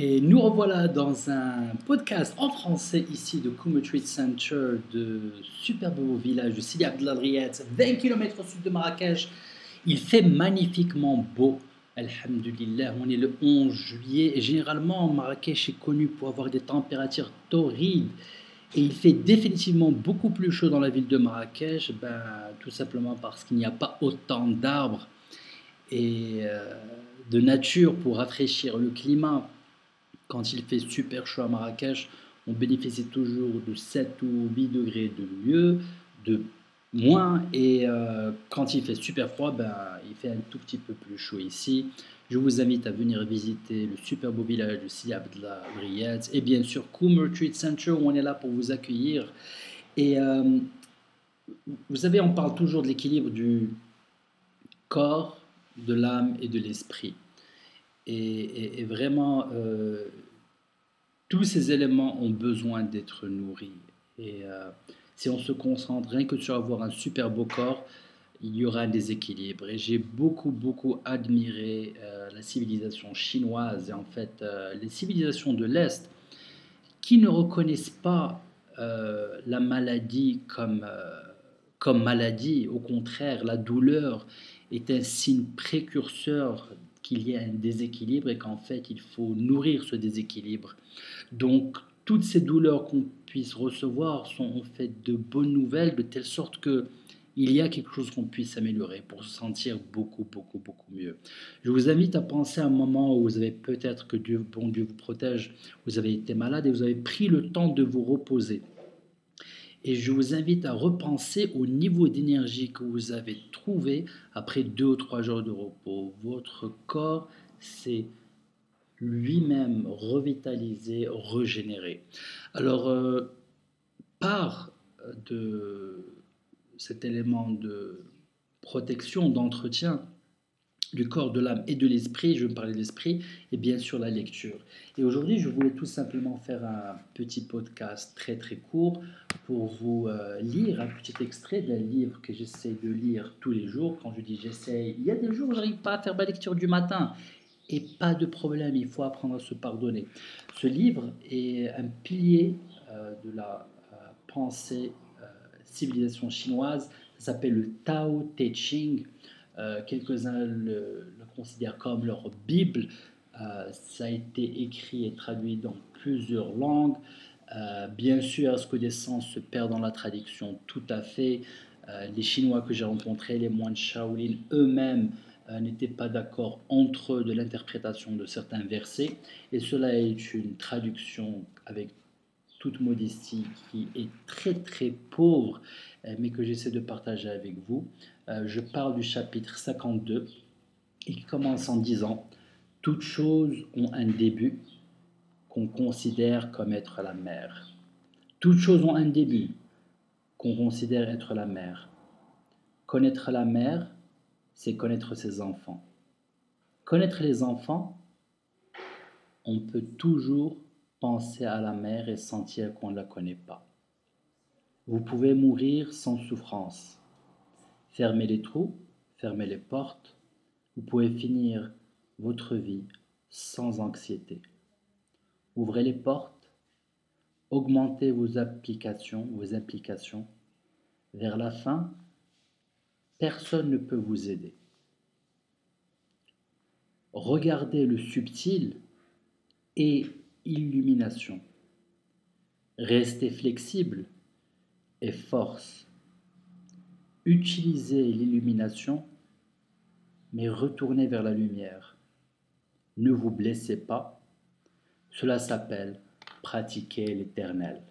Et nous revoilà dans un podcast en français ici de Kumu Center de super beau village de Sidi Abdellah 20 km au sud de Marrakech. Il fait magnifiquement beau. Alhamdulillah, on est le 11 juillet et généralement Marrakech est connu pour avoir des températures torrides et il fait définitivement beaucoup plus chaud dans la ville de Marrakech, ben, tout simplement parce qu'il n'y a pas autant d'arbres et euh, de nature pour rafraîchir le climat quand il fait super chaud à Marrakech, on bénéficie toujours de 7 ou 8 degrés de mieux, de moins. Et euh, quand il fait super froid, ben, il fait un tout petit peu plus chaud ici. Je vous invite à venir visiter le super beau village de Sidi Abdallah et bien sûr Coomer Treat Center où on est là pour vous accueillir. Et euh, vous savez, on parle toujours de l'équilibre du corps, de l'âme et de l'esprit. Et, vraiment, euh, tous ces éléments ont besoin d'être nourris. Et euh, si on se concentre rien que sur avoir un super beau corps, il y aura un déséquilibre. Et j'ai beaucoup, beaucoup admiré euh, la civilisation chinoise et en fait les civilisations de l'Est qui ne reconnaissent pas la maladie comme, comme maladie. Au contraire, la douleur est un signe précurseur qu'il y a un déséquilibre et qu'en fait il faut nourrir ce déséquilibre. Donc toutes ces douleurs qu'on puisse recevoir sont en fait de bonnes nouvelles de telle sorte que il y a quelque chose qu'on puisse améliorer pour se sentir beaucoup, beaucoup, beaucoup mieux. Je vous invite à penser à un moment où vous avez peut-être que Dieu, bon Dieu vous protège, vous avez été malade et vous avez pris le temps de vous reposer. Et je vous invite à repenser au niveau d'énergie que vous avez trouvé après deux ou trois jours de repos. Votre corps s'est lui-même revitalisé, régénéré. Alors, euh, par de cet élément de protection, d'entretien, du corps, de l'âme et de l'esprit, je veux parler de l'esprit, et bien sûr la lecture. Et aujourd'hui, je voulais tout simplement faire un petit podcast très très court pour vous euh, lire un petit extrait d'un livre que j'essaie de lire tous les jours. Quand je dis j'essaie, il y a des jours où j'arrive pas à faire ma lecture du matin. Et pas de problème, il faut apprendre à se pardonner. Ce livre est un pilier euh, de la euh, pensée civilisation chinoise. Ça s'appelle le Tao Te Ching. Euh, quelques-uns le, considèrent comme leur Bible. Euh, ça a été écrit et traduit dans plusieurs langues. Euh, bien sûr, est-ce que des sens se perdent dans la traduction? Tout à fait. les Chinois que j'ai rencontrés, les moines Shaolin eux-mêmes, n'étaient pas d'accord entre eux de l'interprétation de certains versets. Et cela est une traduction avec toute modestie qui est très très pauvre, mais que j'essaie de partager avec vous. Euh, je parle du chapitre 52 et qui commence en disant Toutes choses ont un début qu'on considère comme être la mère. Toutes choses ont un début qu'on considère être la mère. Connaître la mère, c'est connaître ses enfants. Connaître les enfants, on peut toujours penser à la mère et sentir qu'on ne la connaît pas. Vous pouvez mourir sans souffrance Fermez les trous, fermez les portes, vous pouvez finir votre vie sans anxiété. Ouvrez les portes, augmentez vos applications, vos implications. Vers la fin, personne ne peut vous aider. Regardez le subtil et illumination. Restez flexible et force Utilisez l'illumination, mais retournez vers la lumière. Ne vous blessez pas. Cela s'appelle pratiquer l'éternel.